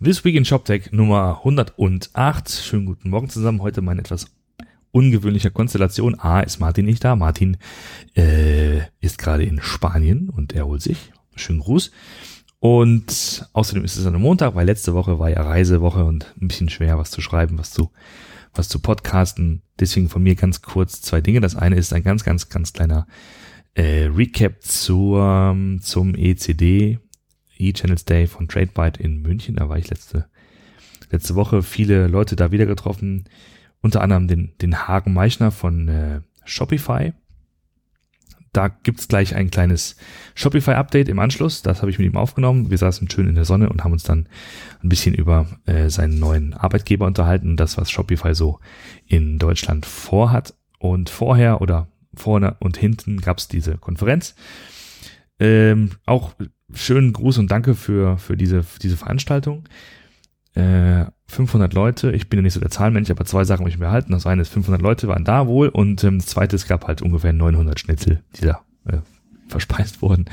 This Week in ShopTech Nummer 108. Schönen guten Morgen zusammen. Heute in etwas ungewöhnlicher Konstellation. A ist Martin nicht da. Martin äh, ist gerade in Spanien und erholt sich. Schönen Gruß. Und außerdem ist es an einem Montag, weil letzte Woche war ja Reisewoche und ein bisschen schwer, was zu schreiben, was zu, was zu podcasten. Deswegen von mir ganz kurz zwei Dinge. Das eine ist ein ganz, ganz, ganz kleiner äh, Recap zur, zum ECD E-Channels Day von TradeByte in München. Da war ich letzte, letzte Woche viele Leute da wieder getroffen. Unter anderem den, den Hagen Meichner von äh, Shopify. Da gibt's gleich ein kleines Shopify-Update im Anschluss. Das habe ich mit ihm aufgenommen. Wir saßen schön in der Sonne und haben uns dann ein bisschen über äh, seinen neuen Arbeitgeber unterhalten das, was Shopify so in Deutschland vorhat. Und vorher oder vorne und hinten gab's diese Konferenz. Ähm, auch schönen Gruß und danke für, für diese, für diese Veranstaltung. Äh, 500 Leute, ich bin ja nicht so der Zahlenmensch, aber zwei Sachen habe ich mir erhalten. Das eine ist, 500 Leute waren da wohl und ähm, das zweite, es gab halt ungefähr 900 Schnitzel, die da äh, verspeist wurden.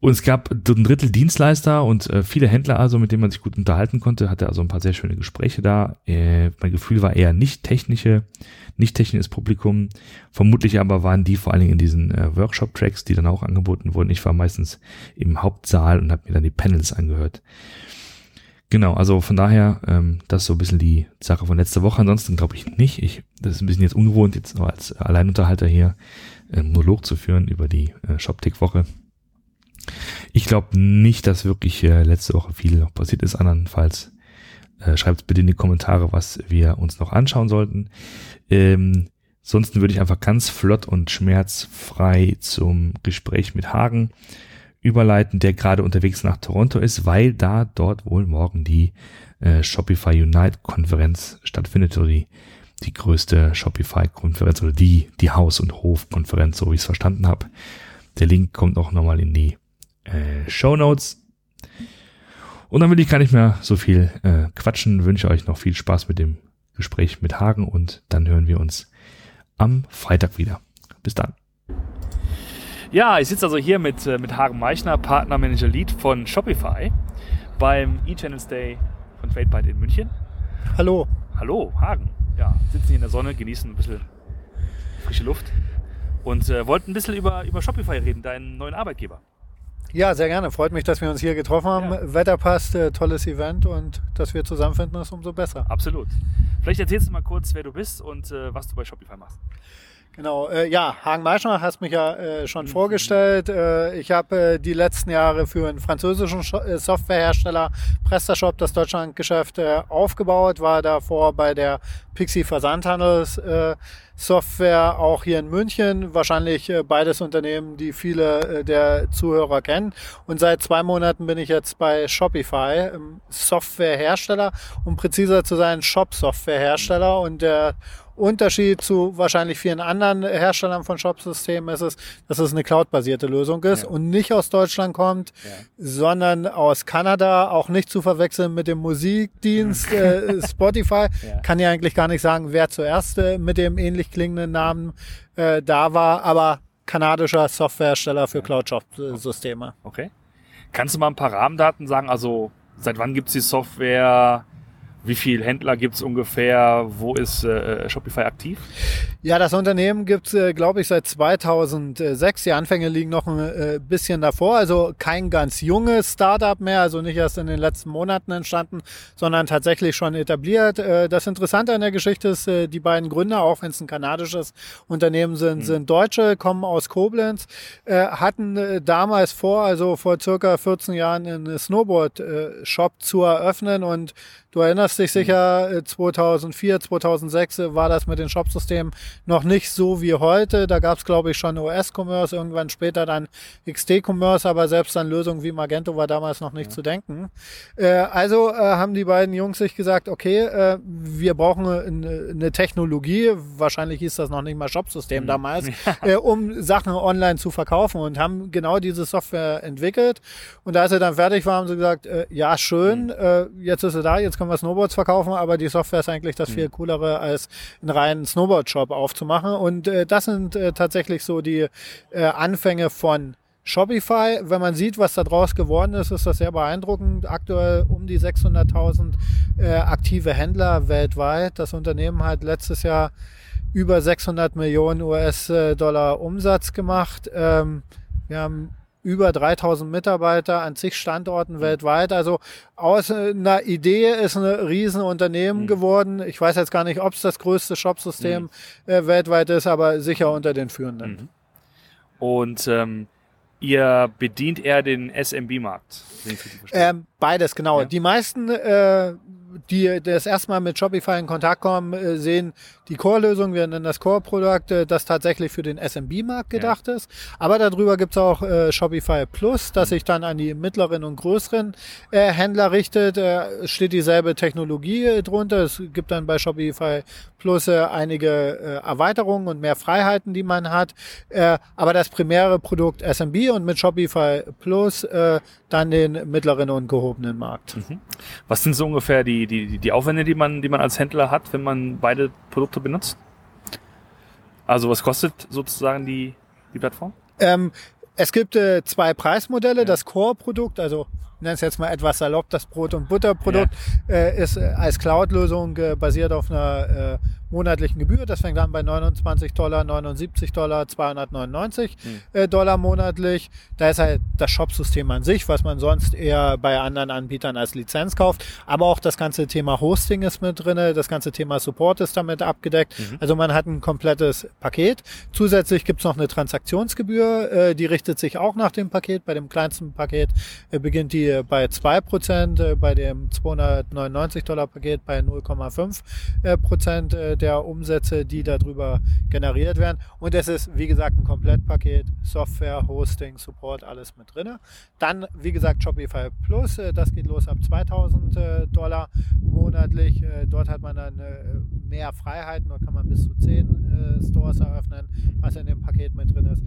Und es gab ein Drittel Dienstleister und äh, viele Händler also, mit denen man sich gut unterhalten konnte, hatte also ein paar sehr schöne Gespräche da. Äh, mein Gefühl war eher nicht technische, nicht technisches Publikum. Vermutlich aber waren die vor allen Dingen in diesen äh, Workshop-Tracks, die dann auch angeboten wurden. Ich war meistens im Hauptsaal und habe mir dann die Panels angehört. Genau, also von daher, ähm, das ist so ein bisschen die Sache von letzter Woche. Ansonsten glaube ich nicht. Ich, das ist ein bisschen jetzt ungewohnt, jetzt als Alleinunterhalter hier äh, Monolog zu führen über die äh, ShopTick-Woche. Ich glaube nicht, dass wirklich äh, letzte Woche viel noch passiert ist. Andernfalls äh, schreibt bitte in die Kommentare, was wir uns noch anschauen sollten. Ähm, sonst würde ich einfach ganz flott und schmerzfrei zum Gespräch mit Hagen überleiten, der gerade unterwegs nach Toronto ist, weil da dort wohl morgen die äh, Shopify Unite Konferenz stattfindet oder die, die größte Shopify Konferenz oder die, die Haus- und Hof-Konferenz, so wie ich es verstanden habe. Der Link kommt auch nochmal in die äh, Show Notes. Und dann will ich gar nicht mehr so viel äh, quatschen. Wünsche euch noch viel Spaß mit dem Gespräch mit Hagen und dann hören wir uns am Freitag wieder. Bis dann. Ja, ich sitze also hier mit, äh, mit Hagen Meichner, Partnermanager Lead von Shopify beim eChannels Day von TradeByte in München. Hallo. Hallo, Hagen. Ja, sitzen hier in der Sonne, genießen ein bisschen frische Luft und äh, wollten ein bisschen über, über Shopify reden, deinen neuen Arbeitgeber. Ja, sehr gerne. Freut mich, dass wir uns hier getroffen haben. Ja. Wetter passt, äh, tolles Event und dass wir zusammenfinden, ist umso besser. Absolut. Vielleicht erzählst du mal kurz, wer du bist und äh, was du bei Shopify machst. Genau, äh, ja, Hagen Meischner hast mich ja äh, schon mhm. vorgestellt. Äh, ich habe äh, die letzten Jahre für einen französischen äh, Softwarehersteller PrestaShop das Deutschlandgeschäft äh, aufgebaut, war davor bei der Pixie Versandhandels Software auch hier in München, wahrscheinlich äh, beides Unternehmen, die viele äh, der Zuhörer kennen. Und seit zwei Monaten bin ich jetzt bei Shopify, Softwarehersteller, um präziser zu sein, Shop-Softwarehersteller und der Unterschied zu wahrscheinlich vielen anderen Herstellern von Shop-Systemen ist es, dass es eine cloud-basierte Lösung ist ja. und nicht aus Deutschland kommt, ja. sondern aus Kanada, auch nicht zu verwechseln mit dem Musikdienst äh, Spotify. Ja. Kann ja eigentlich gar nicht sagen, wer zuerst äh, mit dem ähnlich klingenden Namen äh, da war, aber kanadischer Softwarehersteller für Cloud-Shop-Systeme. Okay. Kannst du mal ein paar Rahmendaten sagen? Also seit wann gibt es die Software? Wie viele Händler gibt es ungefähr? Wo ist äh, Shopify aktiv? Ja, das Unternehmen gibt es, äh, glaube ich, seit 2006. Die Anfänge liegen noch ein äh, bisschen davor. Also kein ganz junges Startup mehr, also nicht erst in den letzten Monaten entstanden, sondern tatsächlich schon etabliert. Äh, das Interessante an der Geschichte ist, äh, die beiden Gründer, auch wenn es ein kanadisches Unternehmen sind, mhm. sind Deutsche, kommen aus Koblenz, äh, hatten äh, damals vor, also vor circa 14 Jahren, einen Snowboard-Shop zu eröffnen und Du erinnerst dich sicher, 2004, äh, 2006 äh, war das mit den Shopsystemen noch nicht so wie heute. Da gab es, glaube ich, schon OS-Commerce, irgendwann später dann XT-Commerce, aber selbst an Lösungen wie Magento war damals noch nicht ja. zu denken. Äh, also äh, haben die beiden Jungs sich gesagt, okay, äh, wir brauchen eine, eine, Technologie, wahrscheinlich hieß das noch nicht mal Shopsystem mhm. damals, ja. um Sachen online zu verkaufen und haben genau diese Software entwickelt. Und als sie dann fertig waren, haben sie gesagt, ja, schön, mhm. jetzt ist sie da, jetzt können wir Snowboards verkaufen, aber die Software ist eigentlich das viel mhm. coolere, als einen reinen Snowboard-Shop aufzumachen. Und äh, das sind äh, tatsächlich so die äh, Anfänge von Shopify, wenn man sieht, was da draus geworden ist, ist das sehr beeindruckend. Aktuell um die 600.000 äh, aktive Händler weltweit. Das Unternehmen hat letztes Jahr über 600 Millionen US-Dollar Umsatz gemacht. Ähm, wir haben über 3000 Mitarbeiter an zig Standorten mhm. weltweit. Also aus einer Idee ist ein Riesenunternehmen mhm. geworden. Ich weiß jetzt gar nicht, ob es das größte Shopsystem mhm. äh, weltweit ist, aber sicher unter den führenden. Mhm. Und ähm, ihr bedient eher den SMB-Markt. Ähm, beides, genau. Ja. Die meisten äh, die das erstmal mit Shopify in Kontakt kommen, äh, sehen die Core-Lösung, wir nennen das Core-Produkt, äh, das tatsächlich für den SMB-Markt gedacht ja. ist. Aber darüber gibt's auch äh, Shopify Plus, das sich dann an die mittleren und größeren äh, Händler richtet. Äh, steht dieselbe Technologie äh, drunter. Es gibt dann bei Shopify Plus äh, einige äh, Erweiterungen und mehr Freiheiten, die man hat. Äh, aber das primäre Produkt SMB und mit Shopify Plus äh, dann den mittleren und gehobenen Markt. Mhm. Was sind so ungefähr die die, die, die Aufwände, die man, die man als Händler hat, wenn man beide Produkte benutzt? Also was kostet sozusagen die, die Plattform? Ähm, es gibt äh, zwei Preismodelle. Ja. Das Core-Produkt, also nenne es jetzt mal etwas salopp, das Brot- und Butterprodukt, ja. äh, ist äh, als Cloud-Lösung äh, basiert auf einer äh, monatlichen Gebühr. Das fängt an bei 29 Dollar, 79 Dollar, 299 mhm. äh, Dollar monatlich. Da ist halt das Shop-System an sich, was man sonst eher bei anderen Anbietern als Lizenz kauft. Aber auch das ganze Thema Hosting ist mit drinne, das ganze Thema Support ist damit abgedeckt. Mhm. Also man hat ein komplettes Paket. Zusätzlich gibt's noch eine Transaktionsgebühr, äh, die richtet sich auch nach dem Paket. Bei dem kleinsten Paket beginnt die bei 2%, äh, bei dem 299 Dollar Paket bei 0,5 äh, Prozent äh, der Umsätze, die darüber generiert werden. Und es ist, wie gesagt, ein Komplettpaket, Software, Hosting, Support, alles mit drin. Dann, wie gesagt, Shopify Plus, das geht los ab 2000 äh, Dollar monatlich. Dort hat man dann mehr Freiheiten, dort kann man bis zu 10 Stores eröffnen, was in dem Paket mit drin ist.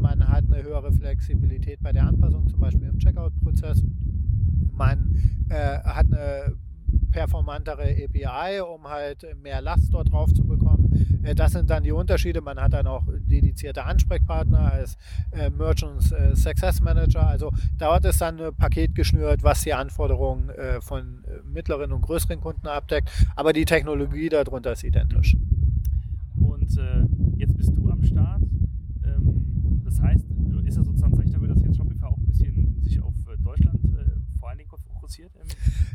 Man hat eine höhere Flexibilität bei der Anpassung, zum Beispiel im Checkout-Prozess. Man hat eine performantere API, um halt mehr Last dort drauf zu bekommen. Äh, das sind dann die Unterschiede. Man hat dann auch dedizierte Ansprechpartner als äh, Merchants äh, Success Manager. Also dort ist dann ein Paket geschnürt, was die Anforderungen von mittleren und größeren Kunden abdeckt. Aber die Technologie darunter ist identisch. Und äh, jetzt bist du am Start. Ähm, das heißt, ist das sozusagen Zeichen dafür, dass jetzt Shopify auch ein bisschen sich auf Deutschland äh, vor allen Dingen fokussiert?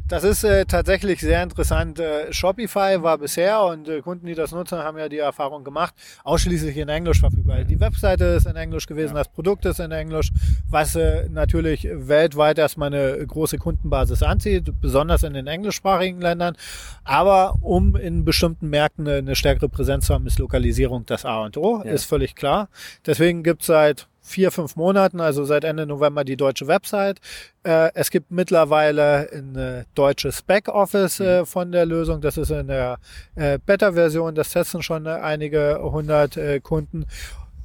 Das ist äh, tatsächlich sehr interessant. Äh, Shopify war bisher und äh, Kunden, die das nutzen, haben ja die Erfahrung gemacht, ausschließlich in Englisch verfügbar. Die Webseite ist in Englisch gewesen, ja. das Produkt ist in Englisch, was äh, natürlich weltweit erstmal eine große Kundenbasis anzieht, besonders in den englischsprachigen Ländern. Aber um in bestimmten Märkten eine, eine stärkere Präsenz zu haben, ist Lokalisierung das A und O, ja. ist völlig klar. Deswegen gibt es seit vier, fünf Monaten, also seit Ende November, die deutsche Website. Äh, es gibt mittlerweile ein äh, deutsches Backoffice äh, mhm. von der Lösung. Das ist in der äh, Beta-Version. Das testen schon einige hundert äh, Kunden.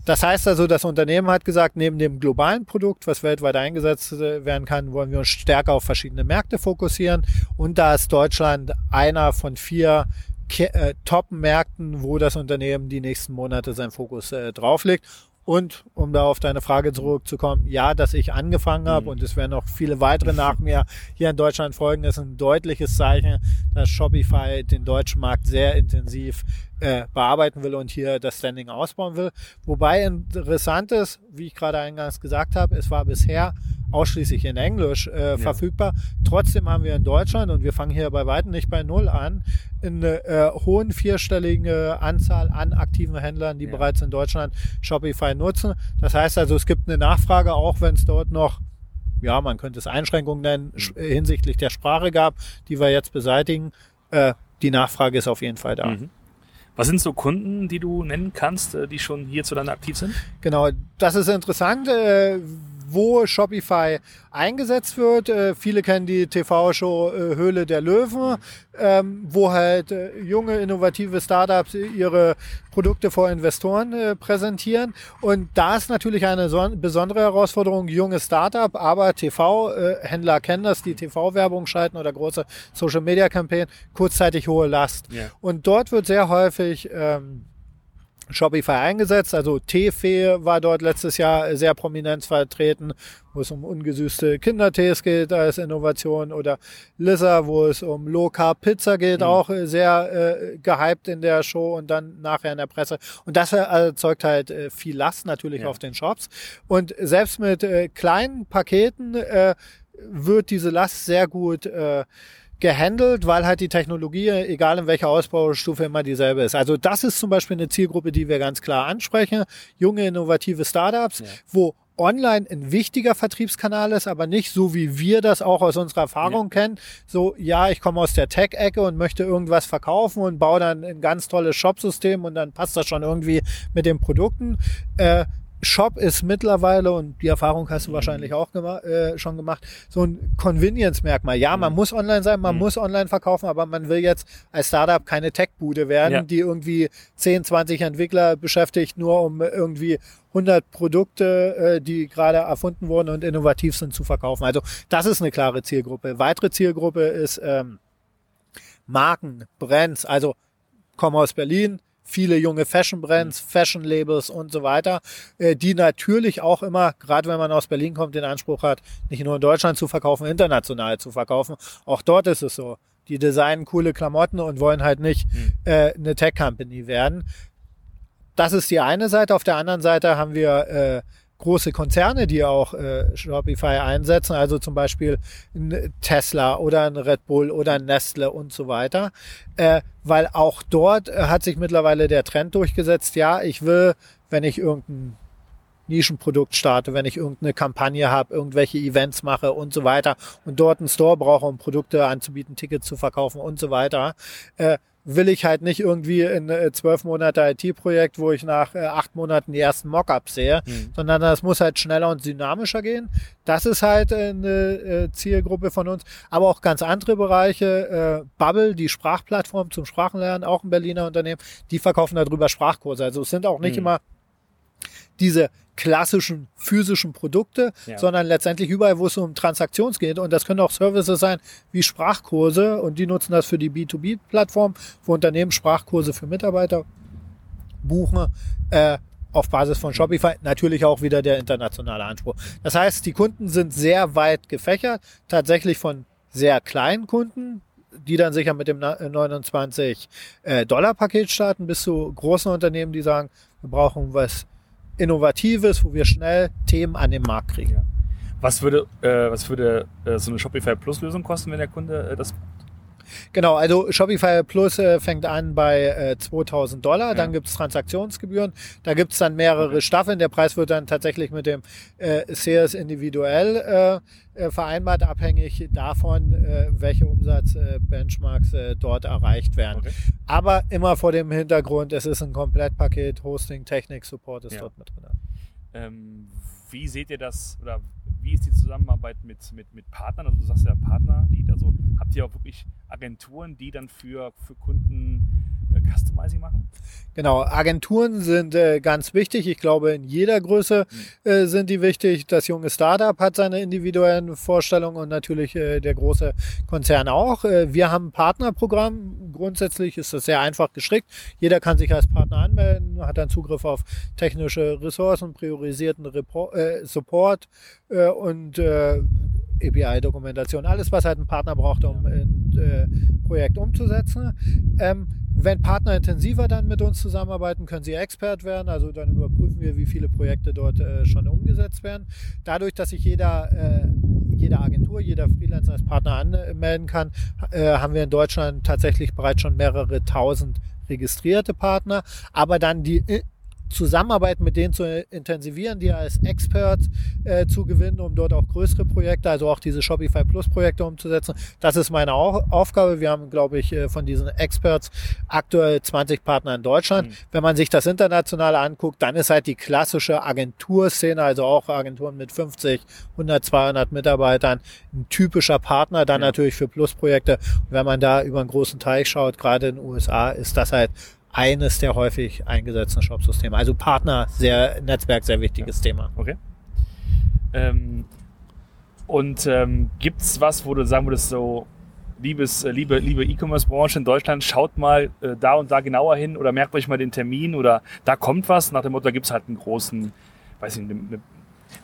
Das heißt also, das Unternehmen hat gesagt, neben dem globalen Produkt, was weltweit eingesetzt äh, werden kann, wollen wir uns stärker auf verschiedene Märkte fokussieren. Und da ist Deutschland einer von vier Top-Märkten, wo das Unternehmen die nächsten Monate seinen Fokus äh, drauflegt. Und um da auf deine Frage zurückzukommen, ja, dass ich angefangen habe mhm. und es werden noch viele weitere nach mir hier in Deutschland folgen, ist ein deutliches Zeichen, dass Shopify den deutschen Markt sehr intensiv äh, bearbeiten will und hier das Standing ausbauen will. Wobei interessant ist, wie ich gerade eingangs gesagt habe, es war bisher ausschließlich in Englisch äh, ja. verfügbar. Trotzdem haben wir in Deutschland, und wir fangen hier bei weitem nicht bei Null an, eine äh, hohen vierstellige Anzahl an aktiven Händlern, die ja. bereits in Deutschland Shopify nutzen. Das heißt also, es gibt eine Nachfrage, auch wenn es dort noch ja, man könnte es Einschränkungen nennen, mhm. hinsichtlich der Sprache gab, die wir jetzt beseitigen. Äh, die Nachfrage ist auf jeden Fall da. Mhm. Was sind so Kunden, die du nennen kannst, äh, die schon hierzulande aktiv sind? Genau, das ist interessant. Äh, wo Shopify eingesetzt wird. Äh, viele kennen die TV-Show äh, Höhle der Löwen, ähm, wo halt äh, junge, innovative Startups ihre Produkte vor Investoren äh, präsentieren. Und da ist natürlich eine so besondere Herausforderung, junge Startup, aber TV-Händler kennen das, die TV-Werbung schalten oder große Social-Media-Campaign, kurzzeitig hohe Last. Yeah. Und dort wird sehr häufig ähm, Shopify eingesetzt. Also Teefee war dort letztes Jahr sehr prominent vertreten, wo es um ungesüßte Kindertees geht als Innovation oder Lissa, wo es um Low Carb Pizza geht, mhm. auch sehr äh, gehypt in der Show und dann nachher in der Presse. Und das erzeugt halt äh, viel Last natürlich ja. auf den Shops. Und selbst mit äh, kleinen Paketen äh, wird diese Last sehr gut äh, gehandelt, weil halt die Technologie, egal in welcher Ausbaustufe, immer dieselbe ist. Also das ist zum Beispiel eine Zielgruppe, die wir ganz klar ansprechen. Junge, innovative Startups, ja. wo online ein wichtiger Vertriebskanal ist, aber nicht so wie wir das auch aus unserer Erfahrung ja. kennen. So, ja, ich komme aus der Tech-Ecke und möchte irgendwas verkaufen und baue dann ein ganz tolles Shop-System und dann passt das schon irgendwie mit den Produkten. Äh, Shop ist mittlerweile, und die Erfahrung hast du wahrscheinlich auch gema äh, schon gemacht, so ein Convenience-Merkmal. Ja, man mhm. muss online sein, man mhm. muss online verkaufen, aber man will jetzt als Startup keine Tech-Bude werden, ja. die irgendwie 10, 20 Entwickler beschäftigt, nur um irgendwie 100 Produkte, äh, die gerade erfunden wurden und innovativ sind, zu verkaufen. Also das ist eine klare Zielgruppe. Weitere Zielgruppe ist ähm, Marken, Brands, also komme aus Berlin, viele junge Fashion Brands, mhm. Fashion Labels und so weiter, äh, die natürlich auch immer, gerade wenn man aus Berlin kommt, den Anspruch hat, nicht nur in Deutschland zu verkaufen, international zu verkaufen. Auch dort ist es so. Die designen coole Klamotten und wollen halt nicht mhm. äh, eine Tech Company werden. Das ist die eine Seite. Auf der anderen Seite haben wir äh, große Konzerne, die auch äh, Shopify einsetzen, also zum Beispiel ein Tesla oder ein Red Bull oder ein Nestle und so weiter, äh, weil auch dort äh, hat sich mittlerweile der Trend durchgesetzt, ja, ich will, wenn ich irgendein Nischenprodukt starte, wenn ich irgendeine Kampagne habe, irgendwelche Events mache und so weiter und dort einen Store brauche, um Produkte anzubieten, Tickets zu verkaufen und so weiter, äh, will ich halt nicht irgendwie in äh, zwölf Monate IT-Projekt, wo ich nach äh, acht Monaten die ersten Mockups sehe, mhm. sondern das muss halt schneller und dynamischer gehen. Das ist halt äh, eine Zielgruppe von uns. Aber auch ganz andere Bereiche. Bubble, die Sprachplattform zum Sprachenlernen, auch ein Berliner Unternehmen, die verkaufen darüber Sprachkurse. Also es sind auch nicht mhm. immer diese klassischen physischen Produkte, ja. sondern letztendlich überall, wo es um Transaktions geht. Und das können auch Services sein wie Sprachkurse und die nutzen das für die B2B-Plattform, wo Unternehmen Sprachkurse für Mitarbeiter buchen. Äh, auf Basis von Shopify natürlich auch wieder der internationale Anspruch. Das heißt, die Kunden sind sehr weit gefächert, tatsächlich von sehr kleinen Kunden, die dann sicher mit dem 29 äh, Dollar Paket starten, bis zu großen Unternehmen, die sagen, wir brauchen was Innovatives, wo wir schnell Themen an den Markt kriegen. Was würde, äh, was würde äh, so eine Shopify Plus Lösung kosten, wenn der Kunde äh, das Genau, also Shopify Plus äh, fängt an bei äh, 2000 Dollar, ja. dann gibt's Transaktionsgebühren, da gibt's dann mehrere. Staffeln, der Preis wird dann tatsächlich mit dem äh, Sales individuell äh, äh, vereinbart, abhängig davon, äh, welche Umsatzbenchmarks äh, äh, dort erreicht werden. Okay. Aber immer vor dem Hintergrund, es ist ein Komplettpaket, Hosting, Technik, Support ist ja. dort mit drin. Ähm, wie seht ihr das oder wie ist die Zusammenarbeit mit, mit, mit Partnern? Also du sagst ja Partnerlied, also habt ihr auch wirklich Agenturen, die dann für, für Kunden Customizing machen? Genau, Agenturen sind äh, ganz wichtig. Ich glaube, in jeder Größe mhm. äh, sind die wichtig. Das junge Startup hat seine individuellen Vorstellungen und natürlich äh, der große Konzern auch. Äh, wir haben ein Partnerprogramm. Grundsätzlich ist das sehr einfach gestrickt. Jeder kann sich als Partner anmelden, hat dann Zugriff auf technische Ressourcen, priorisierten Report, äh, Support und API-Dokumentation, alles, was halt ein Partner braucht, um ein äh, Projekt umzusetzen. Ähm, wenn Partner intensiver dann mit uns zusammenarbeiten, können sie Expert werden. Also dann überprüfen wir, wie viele Projekte dort äh, schon umgesetzt werden. Dadurch, dass sich jeder, äh, jede Agentur, jeder Freelancer als Partner anmelden kann, äh, haben wir in Deutschland tatsächlich bereits schon mehrere tausend registrierte Partner, aber dann die Zusammenarbeit mit denen zu intensivieren, die als Experts äh, zu gewinnen, um dort auch größere Projekte, also auch diese Shopify Plus Projekte umzusetzen. Das ist meine Aufgabe. Wir haben, glaube ich, äh, von diesen Experts aktuell 20 Partner in Deutschland. Mhm. Wenn man sich das international anguckt, dann ist halt die klassische Agenturszene, also auch Agenturen mit 50, 100, 200 Mitarbeitern, ein typischer Partner, dann ja. natürlich für Plus-Projekte. wenn man da über einen großen Teich schaut, gerade in den USA, ist das halt eines der häufig eingesetzten Shop-Systeme. Also Partner, sehr Netzwerk, sehr wichtiges ja. Thema. Okay. Ähm, und ähm, gibt es was, wo du sagen würdest, so liebes, äh, liebe, liebe E-Commerce-Branche in Deutschland, schaut mal äh, da und da genauer hin oder merkt euch mal den Termin oder da kommt was. Nach dem Motto, da gibt es halt einen großen, weiß nicht, eine,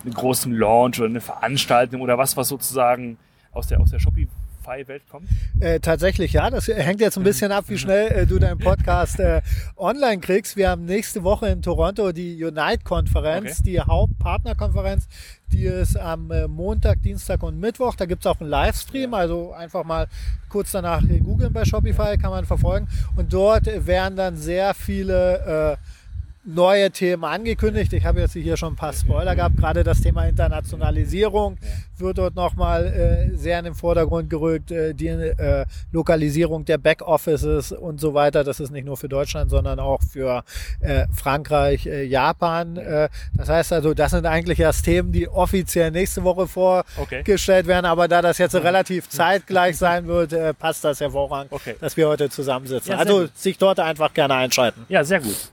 einen großen Launch oder eine Veranstaltung oder was, was sozusagen aus der, aus der Shopify Welt kommt? Äh, tatsächlich ja, das hängt jetzt ein bisschen ab, wie schnell äh, du deinen Podcast äh, online kriegst. Wir haben nächste Woche in Toronto die Unite-Konferenz, okay. die Hauptpartnerkonferenz. Die ist am äh, Montag, Dienstag und Mittwoch. Da gibt es auch einen Livestream, also einfach mal kurz danach googeln bei Shopify, kann man verfolgen. Und dort werden dann sehr viele äh, neue Themen angekündigt. Ich habe jetzt hier schon ein paar Spoiler gehabt. Gerade das Thema Internationalisierung wird dort nochmal äh, sehr in den Vordergrund gerückt. Äh, die äh, Lokalisierung der Backoffices und so weiter. Das ist nicht nur für Deutschland, sondern auch für äh, Frankreich, äh, Japan. Äh, das heißt also, das sind eigentlich erst Themen, die offiziell nächste Woche vorgestellt okay. werden. Aber da das jetzt relativ zeitgleich sein wird, äh, passt das hervorragend, okay. dass wir heute zusammensitzen. Ja, also sich dort einfach gerne einschalten. Ja, sehr gut.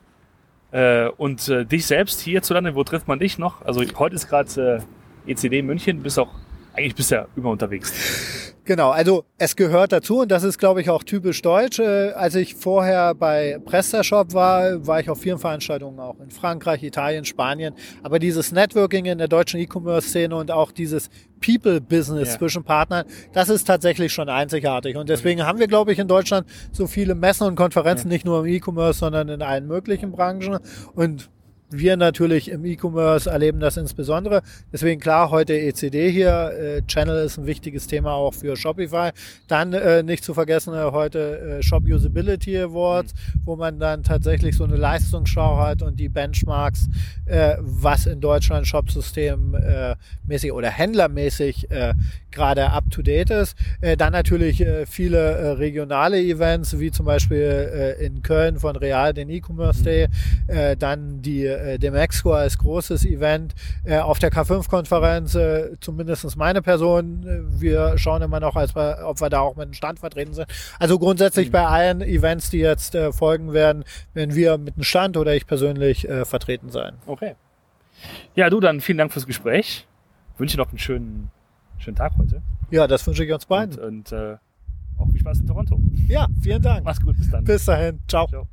Äh, und äh, dich selbst hierzulande, wo trifft man dich noch? Also heute ist gerade äh, ECD München, bist auch eigentlich bist ja immer unterwegs. Genau, also es gehört dazu und das ist, glaube ich, auch typisch deutsch. Äh, als ich vorher bei PrestaShop war, war ich auf vielen Veranstaltungen auch in Frankreich, Italien, Spanien. Aber dieses Networking in der deutschen E-Commerce-Szene und auch dieses People-Business ja. zwischen Partnern, das ist tatsächlich schon einzigartig. Und deswegen haben wir, glaube ich, in Deutschland so viele Messen und Konferenzen, ja. nicht nur im E-Commerce, sondern in allen möglichen Branchen. Und wir natürlich im E-Commerce erleben das insbesondere. Deswegen klar, heute ECD hier. Äh, Channel ist ein wichtiges Thema auch für Shopify. Dann äh, nicht zu vergessen äh, heute äh, Shop Usability Awards, mhm. wo man dann tatsächlich so eine Leistungsschau hat und die Benchmarks, äh, was in Deutschland Shopsystem äh, mäßig oder händlermäßig gerade up to date ist. Dann natürlich viele regionale Events, wie zum Beispiel in Köln von Real den E-Commerce Day. Mhm. Dann die äh, dem Exco als großes Event äh, auf der K5-Konferenz, äh, zumindest meine Person. Wir schauen immer noch, als wir, ob wir da auch mit dem Stand vertreten sind. Also grundsätzlich mhm. bei allen Events, die jetzt äh, folgen werden, werden wir mit dem Stand oder ich persönlich äh, vertreten sein. Okay. Ja, du dann vielen Dank fürs Gespräch. wünsche noch einen schönen, schönen Tag heute. Ja, das wünsche ich uns beiden. Und, und äh, auch viel Spaß in Toronto. Ja, vielen Dank. Mach's gut, bis dann. Bis dahin. Ciao. Ciao.